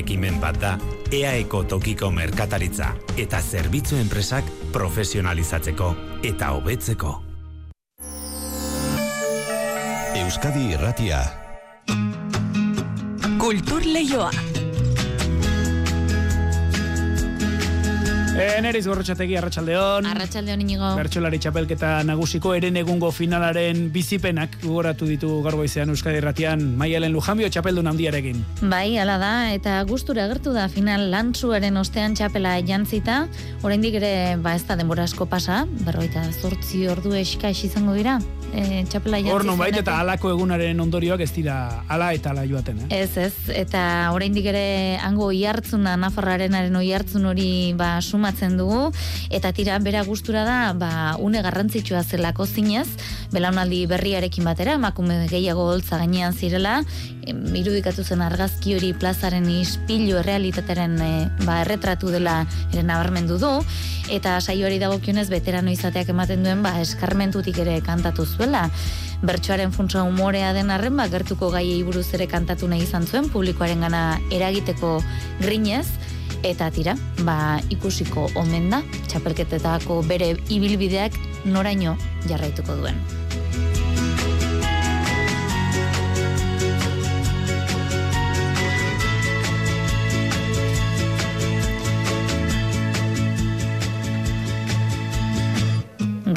ekimen bat da EAEko tokiko merkataritza eta zerbitzu enpresak profesionalizatzeko eta hobetzeko. Euskadi Irratia. Kultur Leioa. Eneriz gorrotxategi, arratsaldeon. Arratxaldeon inigo. Bertxolari txapelketa nagusiko eren egungo finalaren bizipenak gugoratu ditu garboizean Euskadi Ratian Maialen Lujambio txapeldun handiarekin. Bai, ala da, eta gustura agertu da final lantzuaren ostean txapela jantzita, oraindik ere ba ez da denbora asko pasa, berroita zortzi ordu eska izango dira, e, txapela jantzi Hor non eta alako egunaren ondorioak ez dira ala eta ala joaten, eh? Ez, ez, eta oraindik ere hango ihartzuna, Nafarrarenaren oi hartzun hori ba, sumatzen dugu, eta tira, bera gustura da, ba, une garrantzitsua zelako zinez, belaunaldi berriarekin batera, emakume gehiago holtza gainean zirela, irudikatu zen argazki hori plazaren ispilu errealitateren e, ba, erretratu dela ere nabarmendu du, eta saioari dagokionez veterano izateak ematen duen ba, eskarmentutik ere kantatu zuela. Bertsoaren funtsa umorea den arren, ba, gertuko gaiei buruz ere kantatu nahi izan zuen, publikoaren gana eragiteko grinez, eta tira, ba, ikusiko omen da, txapelketetako bere ibilbideak noraino jarraituko duen.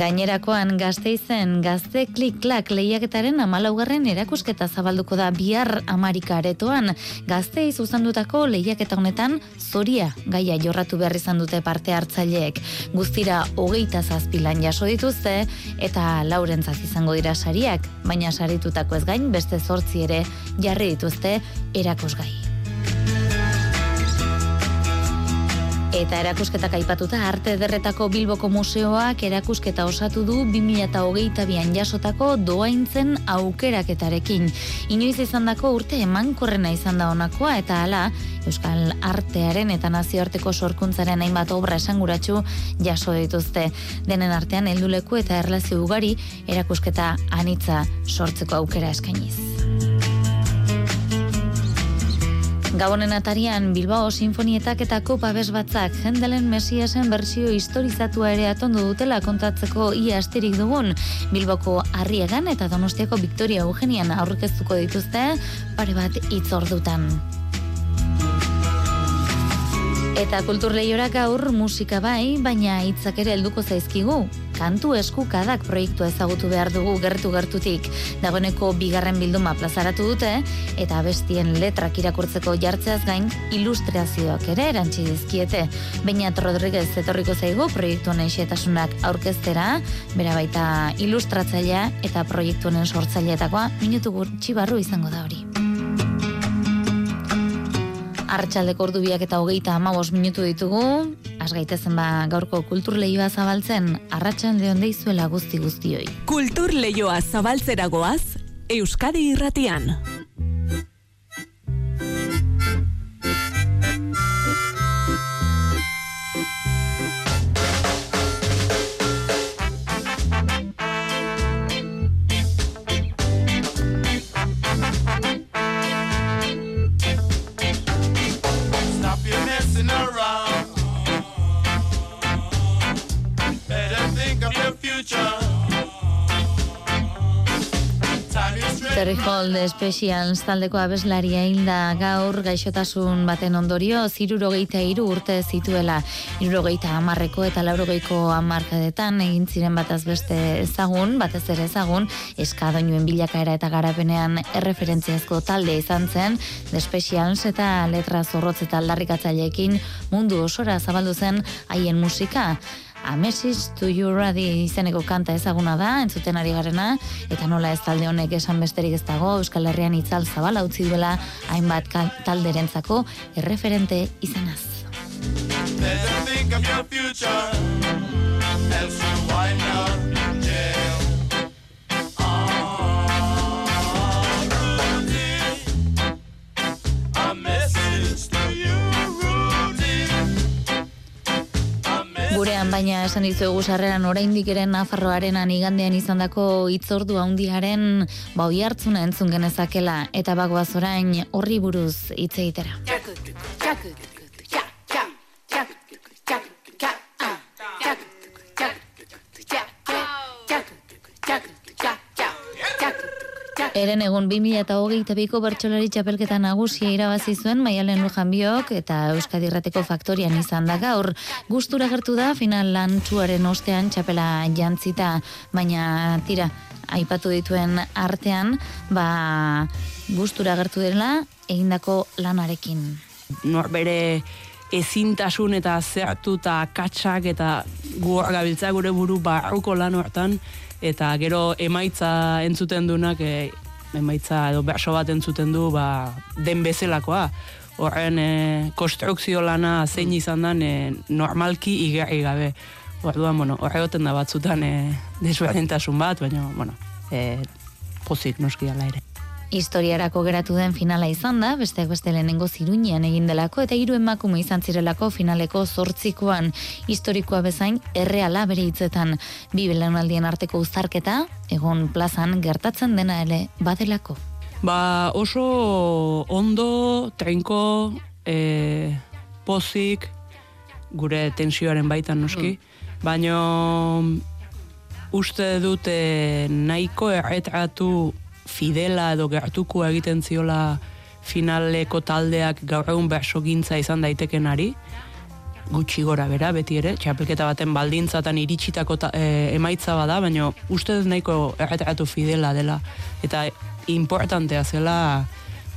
Gainerakoan gazteizen gazte klik-klak lehiaketaren amalaugarren erakusketa zabalduko da bihar Amarika aretoan. Gaztei zuzandutako lehiaketa honetan zoria gaia jorratu behar izan dute parte hartzaileek. Guztira hogeita zazpilan jaso dituzte eta laurentzat izango dira sariak, baina saritutako ez gain beste zortzi ere jarri dituzte erakusgai. Eta erakusketak aipatuta arte derretako Bilboko museoak erakusketa osatu du 2008an jasotako doaintzen aukeraketarekin. Inoiz izan dako urte emankorrena izan da honakoa eta hala Euskal artearen eta nazioarteko sorkuntzaren hainbat obra esanguratsu jaso dituzte. Denen artean helduleku eta erlazio ugari erakusketa anitza sortzeko aukera eskainiz. Gabonen atarian Bilbao Sinfonietak eta Kopa Bezbatzak jendelen Mesiasen bersio historizatua ere atondu dutela kontatzeko ia asterik dugun Bilboko Arriegan eta Donostiako Victoria Eugenian aurkeztuko dituzte pare bat itzordutan. Eta kulturleiorak gaur musika bai, baina hitzak ere helduko zaizkigu kantu eskukadak proiektu ezagutu behar dugu gertu gertutik. Dagoeneko bigarren bilduma plazaratu dute, eta bestien letrak irakurtzeko jartzeaz gain ilustrazioak ere erantzi dizkiete. Bainat Rodriguez etorriko zaigu proiektu honen xetasunak aurkeztera, bera baita ilustratzailea eta proiektu honen sortzaileetakoa minutu gurtsi barru izango da hori. Arratxaldeko ordu biak eta hogeita amabos minutu ditugu, asgaitezen ba gaurko kultur lehioa zabaltzen, arratxan lehon deizuela guzti guztioi. Kultur lehioa zabaltzeragoaz, Euskadi irratian. Hall Specials taldeko abeslaria hilda gaur gaixotasun baten ondorio zirurogeita iru urte zituela. Irurogeita amarreko eta laurogeiko amarkadetan egin ziren bataz beste ezagun, batez ere ezagun eskadoinuen bilakaera eta garapenean erreferentziazko talde izan zen The Specials eta letra zorrotz eta aldarrikatzaileekin mundu osora zabaldu zen haien musika A Message to You Ready izeneko kanta ezaguna da, entzuten ari garena, eta nola ez talde honek esan besterik ez dago, Euskal Herrian itzal zabala utzi duela, hainbat talderentzako erreferente izanaz. Gurean baina esan dizuegu sarreran oraindik ere Nafarroaren igandean izandako hitzordu handiaren ba oi hartzuna entzun genezakela eta bagoaz orain horri buruz hitz egitera. Eren egun 2008ko bertsolari txapelketa nagusia irabazi zuen Maialen Lujanbiok eta Euskadi Irrateko faktorian izan da gaur. Gustura gertu da final lantzuaren ostean txapela jantzita, baina tira, aipatu dituen artean, ba, gustura gertu dela egindako lanarekin. nor bere ezintasun eta zertu eta katsak eta gabiltza gure buru barruko lan hortan eta gero emaitza entzuten dunak e, emaitza edo berso bat entzuten du ba, den bezelakoa horren e, konstrukzio lana zein izan den e, normalki igerri gabe. Orduan, bueno, horregoten da batzutan e, desberdintasun bat, baina, bueno, e, pozik noski ala ere. Historiarako geratu den finala izan da, besteak beste lehenengo ziruñean egin delako, eta hiru emakume izan zirelako finaleko zortzikoan historikoa bezain erreala bere hitzetan. Bi belaunaldien arteko uztarketa, egon plazan gertatzen dena ele badelako. Ba, oso ondo, trenko, e, pozik, gure tensioaren baitan noski, baino uste dute nahiko erretratu fidela edo gertuko egiten ziola finaleko taldeak gaur egun berso gintza izan daitekenari, gutxi gora bera, beti ere, txapelketa baten baldintzatan iritsitako ta, e, emaitza bada, baina uste dut nahiko erretratu fidela dela. Eta importantea zela,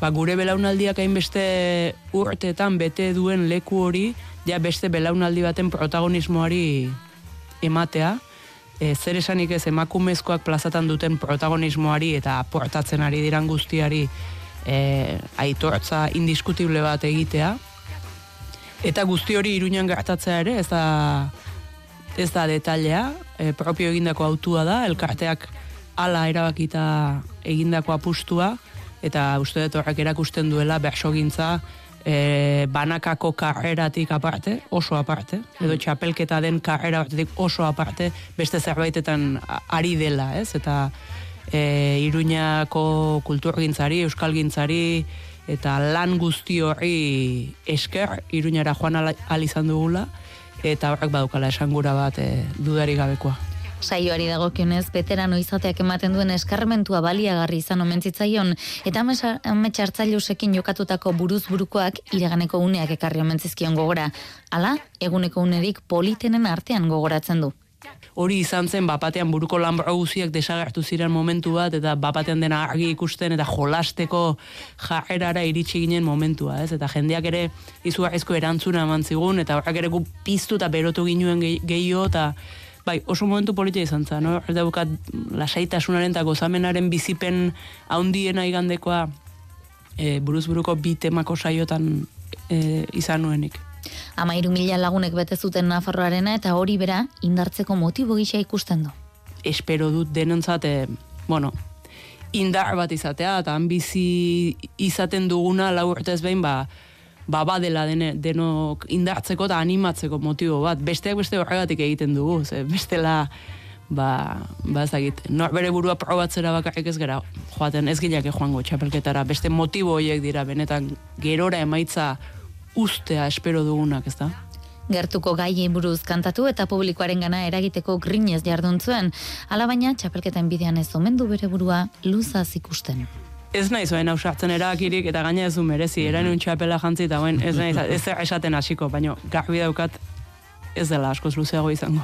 ba, gure belaunaldiak hainbeste urteetan bete duen leku hori, ja beste belaunaldi baten protagonismoari ematea, e, zer esanik ez emakumezkoak plazatan duten protagonismoari eta aportatzen ari diran guztiari e, aitortza indiskutible bat egitea, Eta guzti hori iruñan gertatzea ere, ez da, ez da detailea, e, propio egindako autua da, elkarteak ala erabakita egindako apustua, eta uste dut horrek erakusten duela bersogintza e, banakako karreratik aparte, oso aparte, edo txapelketa den karrera batetik oso aparte, beste zerbaitetan ari dela, ez? Eta e, iruñako kulturgintzari, euskalgintzari, eta lan guzti horri esker iruñara joan al, al izan dugula eta horrek badukala esangura bat e, dudari gabekoa. Saioari dagokionez veterano izateak ematen duen eskarmentua baliagarri izan omentzitzaion eta amets hartzailusekin jokatutako buruz burukoak iraganeko uneak ekarri omentzizkion gogora. Hala, eguneko unerik politenen artean gogoratzen du hori izan zen bapatean buruko lanbra guziak desagertu ziren momentu bat eta bapatean dena argi ikusten eta jolasteko jarrerara iritsi ginen momentua, ez? Eta jendeak ere izugarrizko erantzuna eman zigun eta horrak ere gu piztu eta berotu ginuen gehiago eta bai, oso momentu politia izan zen, no? Eta bukat lasaitasunaren eta gozamenaren bizipen haundiena igandekoa e, buruz buruko bi temako saiotan e, izan nuenik. Amairu mila lagunek bete zuten Nafarroarena eta hori bera indartzeko motibo gisa ikusten du. Espero dut denontzat, e, bueno, indar bat izatea, eta bizi izaten duguna lau urtez behin, ba, ba badela dene, denok indartzeko eta animatzeko motibo bat. Besteak beste horregatik egiten dugu, ze bestela, ba, ba ezagit, nor bere burua probatzera bakarrik ez gara, joaten ez gileak joango txapelketara, beste motibo horiek dira, benetan gerora emaitza ustea espero dugunak, ez da? Gertuko gai buruz kantatu eta publikoaren gana eragiteko grinez jardun zuen, alabaina txapelketen bidean ez omendu bere burua luzaz ikusten. Ez nahi zoen hau sartzen erakirik eta gaina ez du merezi, erain txapela jantzi eta ez nahi ez esaten hasiko, baina garbi daukat ez dela askoz luzeago izango.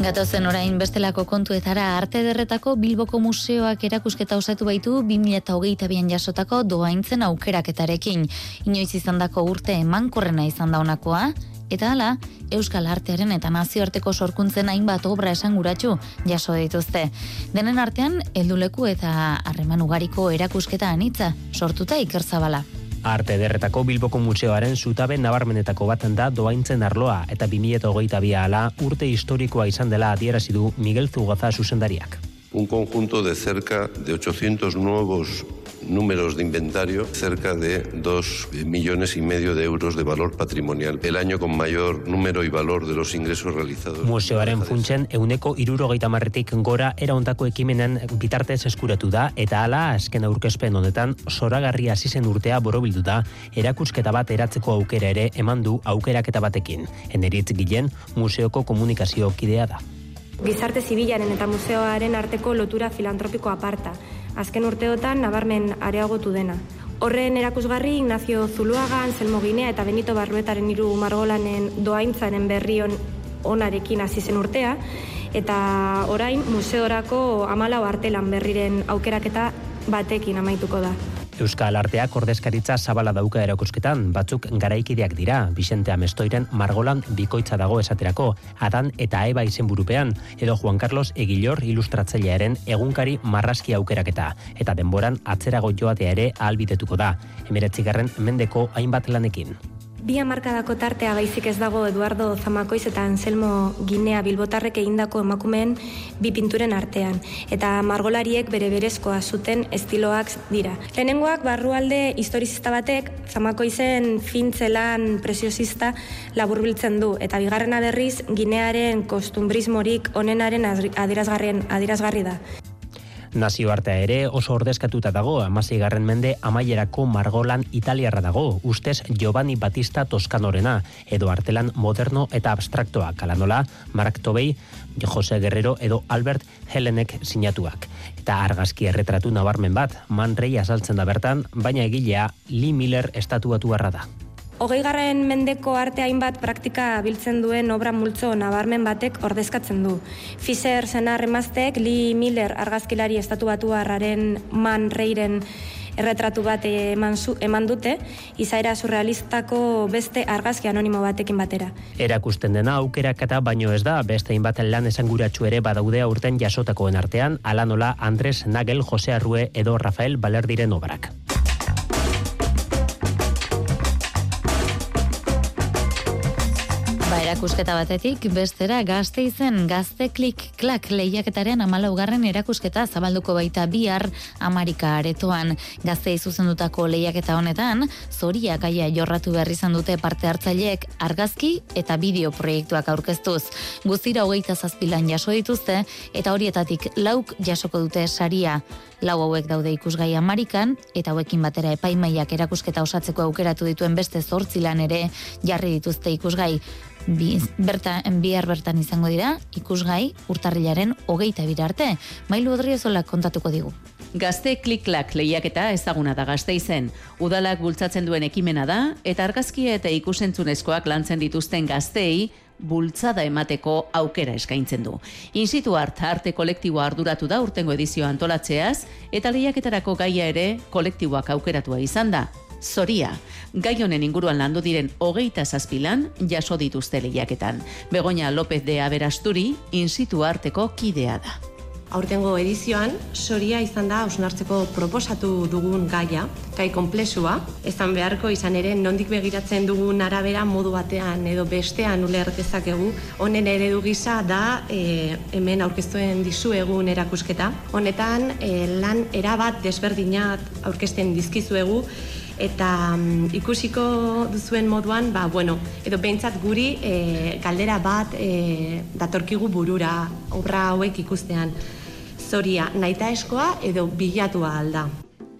Gatozen orain bestelako kontuetara arte derretako Bilboko museoak erakusketa osatu baitu 2008an jasotako doaintzen aukeraketarekin. Inoiz izandako urte emankorrena izan da eta hala, Euskal Artearen eta nazioarteko sorkuntzen hainbat obra esanguratsu jaso dituzte. Denen artean, helduleku eta harreman ugariko erakusketa anitza, sortuta ikerzabala. Arte derretako Bilboko Museoaren zutabe nabarmenetako baten da doaintzen arloa eta 2008 ala urte historikoa izan dela adierazi du Miguel Zugaza zuzendariak. Un conjunto de cerca de 800 nuevos números de inventario, cerca de 2 millones y medio de euros de valor patrimonial. El año con mayor número y valor de los ingresos realizados. Museoaren funtsen euneko irurogeita marretik gora era ontako ekimenen bitartez eskuratu da eta hala azken aurkezpen honetan zoragarria hasi zen urtea borobildu da erakusketa bat eratzeko aukera ere eman du aukeraketa batekin. Eneritz Gilen museoko komunikazio kidea da. Gizarte zibilaren eta museoaren arteko lotura filantropiko aparta. Azken urteotan nabarmen areagotu dena. Horren erakusgarri Ignacio Zuluaga, Anselmo Ginea eta Benito Barruetaren hiru margolanen doaintzaren berrion onarekin hasi zen urtea eta orain museorako amalau artelan berriren aukeraketa batekin amaituko da. Euskal Arteak ordezkaritza zabala dauka erakusketan, batzuk garaikideak dira, Vicente Amestoiren Margolan bikoitza dago esaterako, Adan eta Eba izenburupean, edo Juan Carlos Egilor ilustratzailearen egunkari marraski aukeraketa, eta denboran atzerago joatea ere ahalbitetuko da, emeretzigarren mendeko hainbat lanekin. Bi hamarkadako tartea baizik ez dago Eduardo Zamakoiz eta Anselmo Ginea Bilbotarrek egindako emakumeen bi pinturen artean, eta margolariek bere berezkoa zuten estiloak dira. Lehenengoak barrualde historizista batek Zamakoizen fintzelan presiosista laburbiltzen du, eta bigarrena berriz Ginearen kostumbrismorik onenaren adirazgarrien adirazgarri da. Nazioartea ere oso ordezkatuta dago, amasei garren mende amaierako margolan italiarra dago, ustez Giovanni Battista Toskanorena, edo artelan moderno eta abstraktoa, kalanola, Mark Tobey, Jose Guerrero edo Albert Helenek sinatuak. Eta argazki erretratu nabarmen bat, Man Rey azaltzen da bertan, baina egilea Lee Miller estatuatu da. Hogei garren mendeko arte hainbat praktika biltzen duen obra multzo nabarmen batek ordezkatzen du. Fisher zenar emaztek Lee Miller argazkilari estatu batu harraren man reiren erretratu bat eman, zu, eman dute, izaera surrealistako beste argazki anonimo batekin batera. Erakusten dena aukerak eta baino ez da, beste inbaten lan esanguratsu ere badaudea urten jasotakoen artean, alanola Andres Nagel, Jose Arrue edo Rafael Balerdiren obrak. Ba, erakusketa batetik, bestera gazte izen gazte klik klak lehiaketaren amalaugarren erakusketa zabalduko baita bihar Amerika aretoan. Gazte izuzendutako lehiaketa honetan, zoria gaia jorratu behar izan dute parte hartzaileek argazki eta bideo proiektuak aurkeztuz. Guztira hogeita zazpilan jaso dituzte eta horietatik lauk jasoko dute saria. Lau hauek daude ikusgai Amerikan eta hauekin batera epaimaiak erakusketa osatzeko aukeratu dituen beste zortzi lan ere jarri dituzte ikusgai bi, berta, bihar bertan izango dira, ikusgai urtarrilaren hogeita bira arte. Mailu odriozola kontatuko digu. Gazte kliklak lehiaketa ezaguna da gazte izen. Udalak bultzatzen duen ekimena da, eta argazkia eta ikusentzunezkoak lantzen dituzten gaztei, bultzada emateko aukera eskaintzen du. Insitu hart arte kolektiboa arduratu da urtengo edizio antolatzeaz, eta lehiaketarako gaia ere kolektiboak aukeratua izan da zoria. Gai honen inguruan landu diren hogeita zazpilan jaso dituzte lehiaketan. Begoña López de Aberasturi, insitu arteko kidea da. Aurtengo edizioan, soria izan da ausnartzeko proposatu dugun gaia, gai komplexua, ezan beharko izan ere nondik begiratzen dugun arabera modu batean edo bestean uler dezakegu. Honen eredu gisa da e, hemen aurkeztuen dizu egun erakusketa. Honetan e, lan erabat desberdinat aurkezten dizkizuegu eta um, ikusiko duzuen moduan, ba, bueno, edo behintzat guri e, galdera bat e, datorkigu burura obra hauek ikustean. Zoria, naita eskoa edo bilatua alda.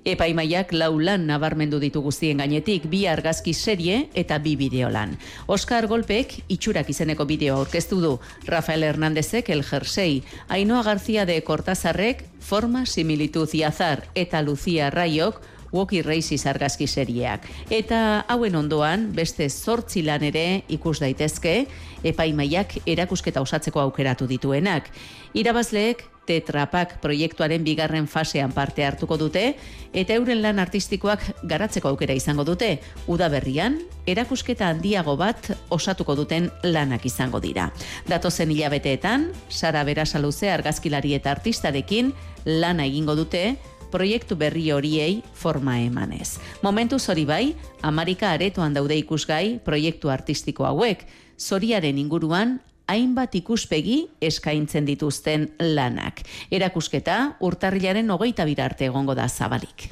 Epaimaiak lau lan nabarmendu ditu guztien gainetik bi argazki serie eta bi bideolan. Oscar Golpek itxurak izeneko bideo aurkeztu du. Rafael Hernándezek el jersei, Ainoa García de Cortazarrek forma similitud azar eta Lucía Raiok Woki Races argazki serieak. Eta hauen ondoan, beste zortzi lan ere ikus daitezke, epaimaiak erakusketa osatzeko aukeratu dituenak. Irabazleek, Tetrapak proiektuaren bigarren fasean parte hartuko dute, eta euren lan artistikoak garatzeko aukera izango dute. Udaberrian, erakusketa handiago bat osatuko duten lanak izango dira. Datozen hilabeteetan, Sara Berasaluze argazkilari eta artistarekin lana egingo dute, proiektu berri horiei forma emanez. Momentu zori bai, Amerika aretoan daude ikusgai proiektu artistiko hauek, zoriaren inguruan hainbat ikuspegi eskaintzen dituzten lanak. Erakusketa urtarrilaren hogeita birarte egongo da zabalik.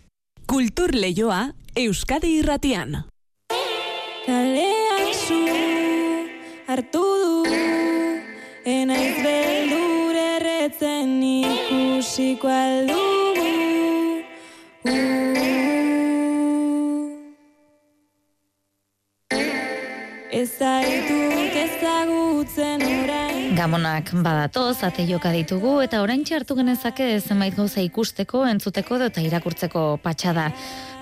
Kultur Leioa Euskadi Irratian. Kaleak zu hartu du Enaiz beldur erretzen ikusiko aldugu Gamonak badatoz, ate joka ditugu, eta orain hartu genezake zenbait gauza ikusteko, entzuteko eta irakurtzeko patxada.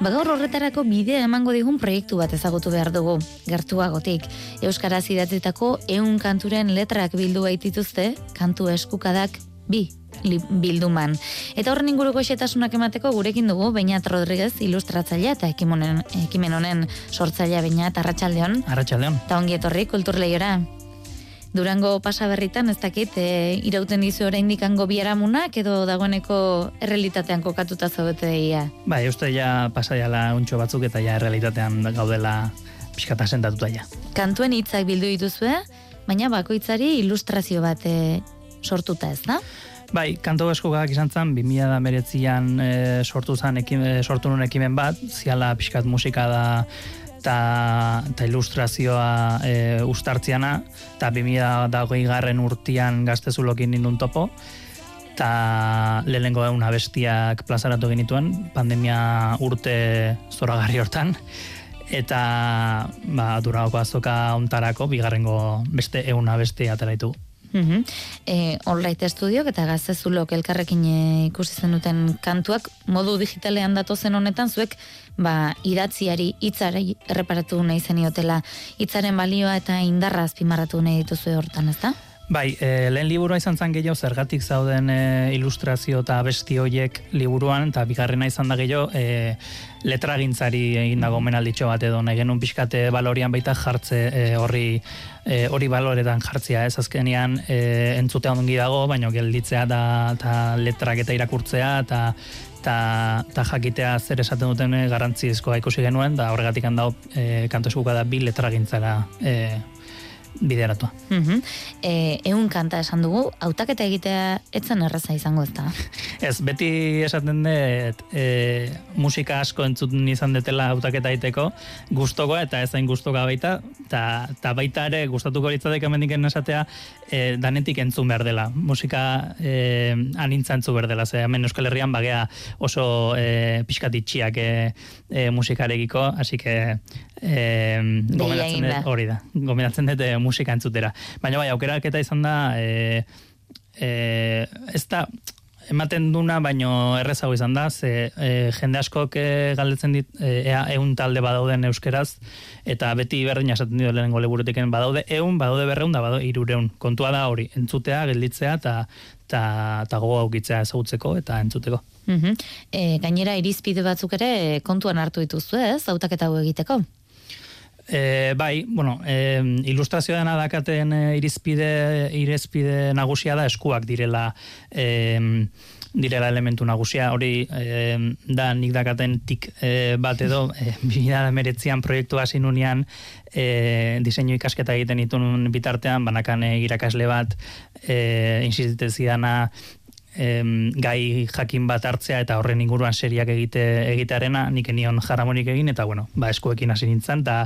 Bagaur horretarako bidea emango digun proiektu bat ezagutu behar dugu. Gertuagotik, Euskaraz idatzitako eun kanturen letrak bildu baitituzte, kantu eskukadak bi bilduman. Eta horren inguruko xetasunak emateko gurekin dugu Beñat Rodriguez ilustratzailea eta ekimonen, ekimen honen sortzailea Beñat Arratsaldeon. Arratxaldeon. Eta ongi etorri kulturleiora. Durango pasaberritan ez dakit, e, irauten dizu oraindik hango biaramunak edo dagoeneko errealitatean kokatuta zaudete deia. Ba, uste ja pasaiala untxo batzuk eta ja realitatean gaudela pixkata sentatuta ja. Kantuen hitzak bildu dituzue, baina bakoitzari ilustrazio bat e, sortuta ez da? Bai, kanto eskogak izan zen, 2000 an e, sortu zen ekim, e, sortu nun ekimen bat, ziala pixkat musika da eta ta ilustrazioa e, ustartziana, eta 2000 garren urtian gaztezulokin nindun topo, eta lehenengo egun abestiak plazaratu genituen, pandemia urte zoragarri hortan, eta ba, duragoko azoka ontarako, bigarrengo beste egun abesti ateraitu. Mhm. E, Onlight Studiok eta gaztezulok elkarrekin e, ikusi zenuten kantuak modu digitalean datozen honetan zuek ba, idatziari hitzari erreparatu nahi zeniotela hitzaren balioa eta indarra azpimarratu nahi dituzue hortan, ezta? Bai, e, lehen liburua izan zen gehiago zergatik zauden e, ilustrazio eta besti hoiek liburuan, eta bigarrena izan da gehiago e, letragintzari egin dago menalditxo bat edo nahi genuen pixkate balorian baita jartze e, horri e, hori baloretan jartzea ez? Azkenean e, entzutea ongi dago, baina gelditzea da eta letrak eta irakurtzea eta eta, eta jakitea zer esaten duten garrantzizkoa ikusi genuen, da horregatik handau e, kanto eskuka da bi letragintzara e, bideratua. Mhm. E, eun kanta esan dugu, hautaketa egitea etzen erraza izango ez da. Ez, beti esaten dut e, musika asko entzuten izan detela hautaketa egiteko, gustokoa eta ez zain gustoka baita, eta baita ere gustatuko litzateke hemendiken esatea e, danetik entzun behar dela. Musika e, anintza entzun behar dela, ze hemen Euskal Herrian bagea oso e, pixkatitxiak e, e, musikarekiko, así que e, gomendatzen dut, hori da, gomendatzen dut e, musika entzutera. Baina bai, aukeraketa izan da, e, e, ez da, ematen duna, baino errezago izan da, ze e, jende askok e, galdetzen dit, e, ea eun talde badauden euskeraz, eta beti berdina esaten dio lehenengo leburutiken badaude eun, badaude berreun, da badaude irureun. Kontua da hori, entzutea, gelditzea, eta eta eta gogo aukitzea ezagutzeko eta entzuteko. Mhm. E, gainera irizpide batzuk ere kontuan hartu dituzu ez, hautaketa hau egiteko. E, bai, bueno, e, ilustrazioa dena dakaten e, irizpide, irizpide nagusia da eskuak direla e, direla elementu nagusia, hori e, da nik dakaten tik e, bat edo, e, 2019an proiektu hasi nunean e, diseinu ikasketa egiten ditun bitartean, banakan irakasle bat e, insistitezidana em, gai jakin bat hartzea eta horren inguruan seriak egite egitearena nik enion jaramonik egin eta bueno, ba eskuekin hasi nintzen eta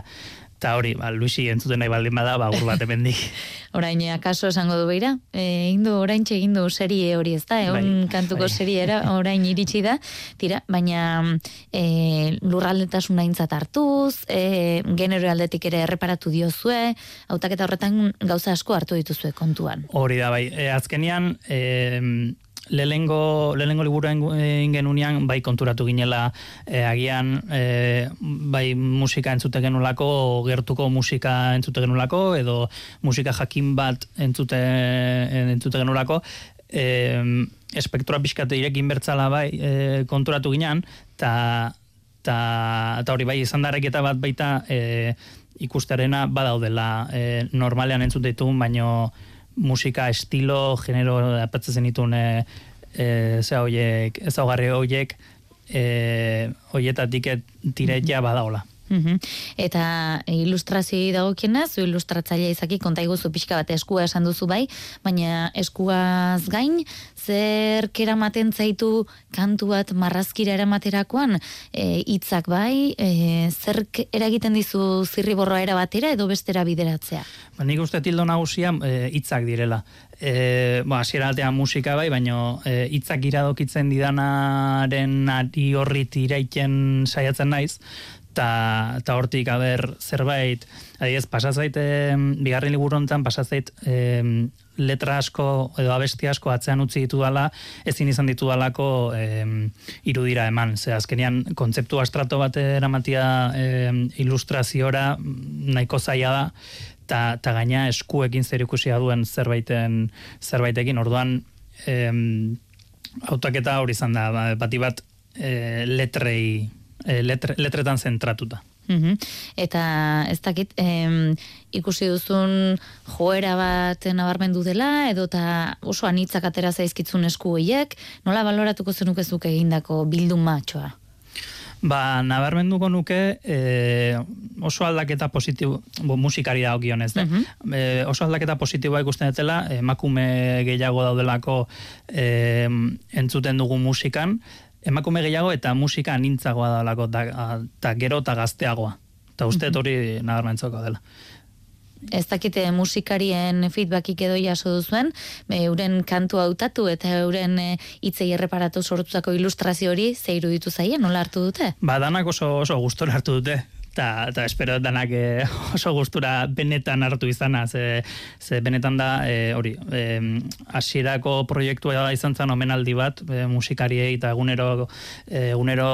eta hori, ba, Luisi entzuten nahi baldin bada, ba, gur bat hemendik. Orain, akaso esango du beira, e, egin du, orain egin du serie hori ez da, egun Bai, kantuko bai. seriera orain iritsi da, tira, baina e, lurraldetasuna aintzat hartuz, e, genero aldetik ere erreparatu diozue, hautaketa horretan gauza asko hartu dituzue kontuan. Hori da, bai, e, azkenian, e, lehengo, lehengo liburu egin genunean, bai konturatu ginela e, agian, e, bai musika entzute genulako, gertuko musika entzute genulako, edo musika jakin bat entzute, entzute genulako, e, espektroa pixkate irekin bertzala bai e, konturatu ginean, eta ta, ta hori bai izan darreketa bat baita e, ikustearena badaudela e, normalean entzute ditugun, baino musika estilo, genero apatzen zenitun e, e, ze hoiek, ezaugarri hoiek e, hoietatik tiretia badaola. Mhm. Eta ilustrazio dagokienez, zu ilustratzailea izaki konta iguzu pixka bat eskua esan duzu bai, baina eskuaz gain, zer keramaten zaitu kantu bat marrazkira eramaterakoan, e, hitzak bai, e, zer eragiten dizu zirriborroa erabatera edo bestera bideratzea? Ba, nik uste tildo nagusia e, hitzak direla. E, ba, asiera musika bai, baina e, hitzak iradokitzen didanaren ari horrit iraiken saiatzen naiz, ta, ta hortik aber zerbait, adiez, pasazait, e, bigarren liburu honetan pasazait e, letra asko edo abesti asko atzean utzi ditu dala, ezin izan ditu dalako e, irudira eman. Ze azkenean kontzeptu astrato bat eramatia e, ilustraziora nahiko zaila da, ta, ta gaina eskuekin zer ikusia duen zerbaiten zerbaitekin, orduan em, autaketa hori izan da, ba, bati bat e, letrei, e, letre, letretan zentratuta. Mhm. Eta ez dakit, em, ikusi duzun joera bat nabarmendu dela, edo eta oso anitzak atera zaizkitzun esku horiek, nola baloratuko zenukezuk egindako bildun matxoa? Ba, nabarmenduko nuke e, oso aldaketa positibo, bo, musikari da okionez, da. e, oso aldaketa positiboa ikusten dutela, emakume gehiago daudelako e, entzuten dugu musikan, emakume gehiago eta musika nintzagoa dalako, eta gero eta gazteagoa. Eta uste hori nabarmentzoko dela. Ez dakite musikarien feedbackik edo jaso duzuen, e, euren kantu hautatu eta euren e, hitzei erreparatu sortutako ilustrazio hori ze iruditu zaie, nola hartu dute? Ba, danak oso, oso gustora hartu dute. Ta, ta espero danak e, oso gustura benetan hartu izana, ze, ze benetan da, e, hori, e, proiektua izan zen omenaldi bat, e, musikariei eta egunero, egunero,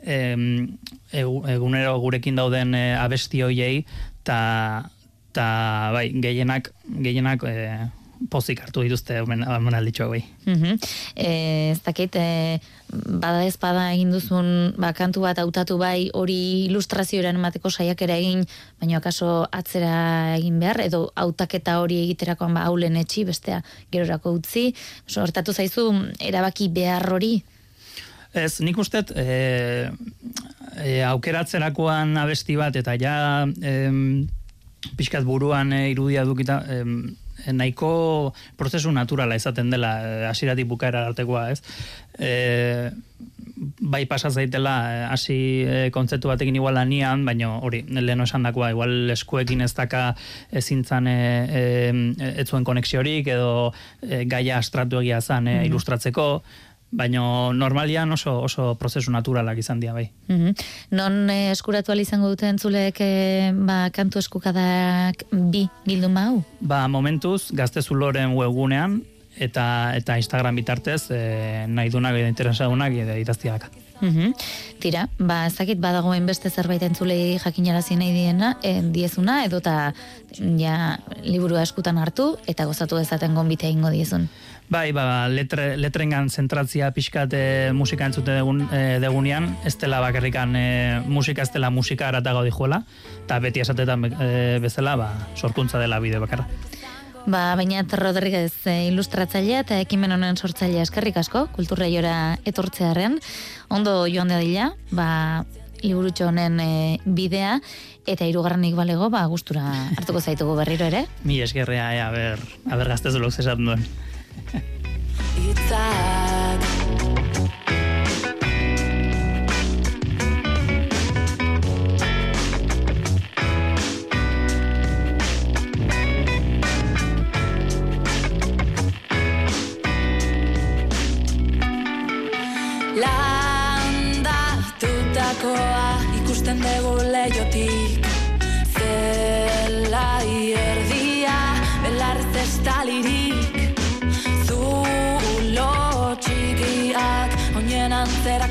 egunero gurekin dauden e, abesti hoiei, ta, ta bai, gehienak, gehienak pozik hartu dituzte omen, omenalditxo bai. Mm ez dakit, e, bada ez bada egin duzun ba, kantu bat hautatu bai hori ilustrazioaren emateko saiakera egin, baina akaso atzera egin behar, edo hautaketa hori egiterakoan ba haulen etxi, bestea gerorako utzi, so, hortatu zaizu erabaki behar hori? Ez, nik ustet, e, e, aukeratzerakoan abesti bat, eta ja e, pixkat buruan e, irudia dukita, e, nahiko prozesu naturala izaten dela eh, hasiratik bukaera artekoa, ez? E, bai pasa zaitela hasi e, kontzeptu batekin igual lanian, baina hori, leno esandakoa igual eskuekin ez daka ezintzan e, e, ez zuen konexiorik edo e, gaia astratu egia zan e, ilustratzeko, baina normalian oso oso prozesu naturalak izan dira bai. Mm Non eh, eskuratu izango dute entzulek eh, ba, kantu eskukadak bi bildun hau? Ba, momentuz, gazte zuloren webgunean, eta eta Instagram bitartez, eh, nahi dunak edo interesadunak edo idaztiak. Mm Tira, ba, ezakit badagoen beste zerbait entzulei jakinarazi nahi diena, e, diezuna, edo eta ja, liburua eskutan hartu, eta gozatu dezaten gonbite ingo diezun. Bai, ba, letre, letrengan zentratzia pixkat e, musika entzute degun, e, degunean, ez dela bakarrikan e, musika, ez dela musika aratago dijuela, eta beti esatetan e, bezala, ba, sorkuntza dela bide bakarra. Ba, baina Rodriguez ilustratzailea eta ekimen honen sortzailea eskerrik asko, kulturraiora etortzearen, ondo joan da dila, ba, liburutxo honen e, bidea, eta irugarrenik balego, ba, gustura hartuko zaitugu berriro ere. Mi eskerrea, e, a ber, a ber gaztez duen. Itzak Landatutakoa ikusten dugu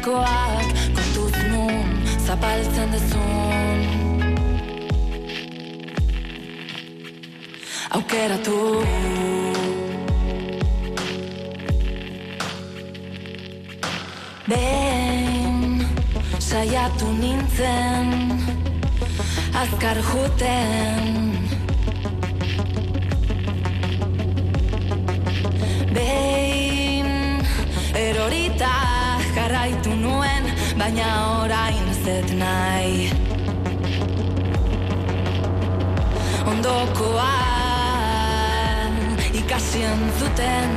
antzerakoak Kontuz nun zapaltzen dezun Aukeratu. Ben Saiatu nintzen Azkar juten. Behin baina orain zet nahi. Ondokoa ikasi entzuten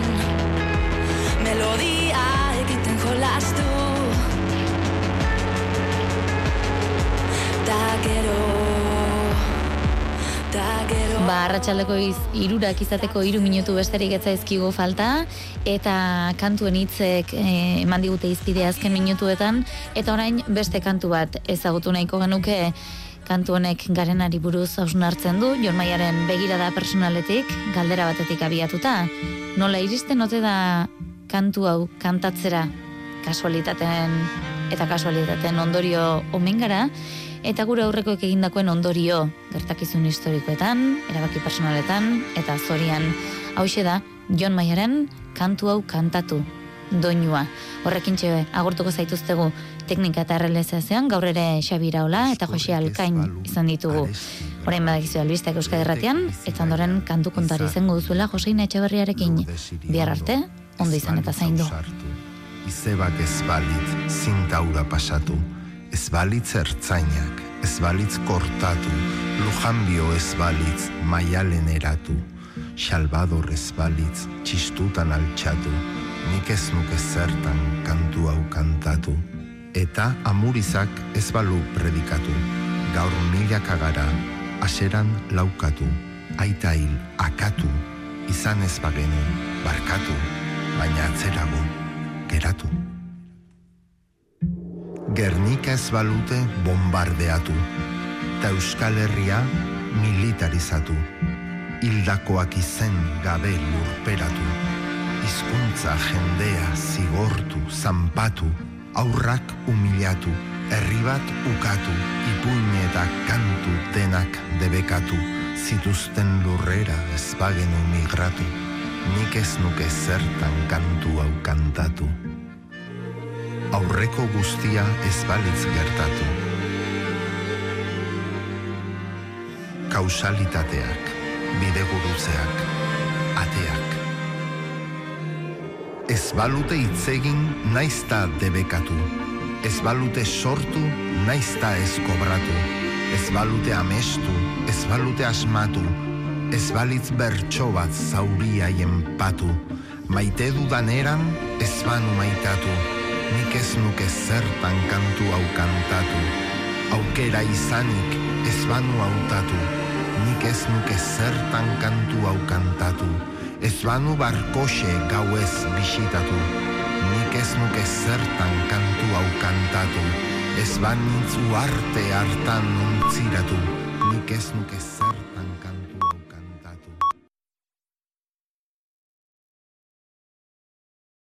Melodia egiten jolastu. Ta gero Ba, arratsaldeko iz, irurak izateko iru minutu besterik etzaizkigu falta, eta kantuen hitzek eh, eman digute izpide azken minutuetan, eta orain beste kantu bat ezagutu nahiko genuke. Kantu honek garenari buruz hausnartzen du, Jon Maiaren begirada personaletik, galdera batetik abiatuta. Nola iristen ote da kantu hau kantatzera? Kasualitaten eta kasualitaten ondorio omen gara, eta gure aurrekoek egindakoen ondorio gertakizun historikoetan, erabaki personaletan, eta zorian hause da, Jon Maiaren kantu hau kantatu doinua. Horrekin txe, agurtuko zaituztegu teknika eta realizazioan, gaur ere Xabi Iraola eta Jose Alkain izan ditugu. Orain badakizu albistak Euskadi Erratian, eta ondoren kantu kontari izango duzuela Joseina Etxeberriarekin. Bihar arte, ondo izan eta zaindu. Izebak ez balit zintaura pasatu, ez balitz ertzainak, ez balitz kortatu, lujanbio ez balitz maialen eratu, Salvador ez balitz txistutan altxatu, nik ez nuke zertan kantu hau kantatu. Eta amurizak ez balu predikatu, gaur milaka gara, aseran laukatu, aita hil akatu, izan ez bagenu, barkatu, baina atzerago, geratu. Gernika ez balute bombardeatu, eta Euskal Herria militarizatu, hildakoak izen gabe lurperatu, hizkuntza jendea zigortu, zanpatu, aurrak humilatu, herri bat ukatu, ipuin eta kantu denak debekatu, zituzten lurrera ez bagenu migratu, nik ez nuke zertan kantu hau kantatu. Aurreko guztia ez balitz gertatu. Kausalitateak, bidegurutzeak, ateak. Ez balute itzegin naizta debekatu. Ez balute sortu naizta ez kobratu. Ez balute amestu, ez balute asmatu. Ez balitz bertso bat zauriaien patu. Maite dudan eran ez banu maitatu. Nik ez nuke zertan kantu hau kantatu. Aukera izanik ez banu hautatu. Nik ez nuke zertan kantu hau kantatu. Ez banu barkoxe gauez bisitatu. Nik ez nuke zertan kantu hau kantatu. Ez banintzu arte hartan untziratu. Nik ez nuke zertan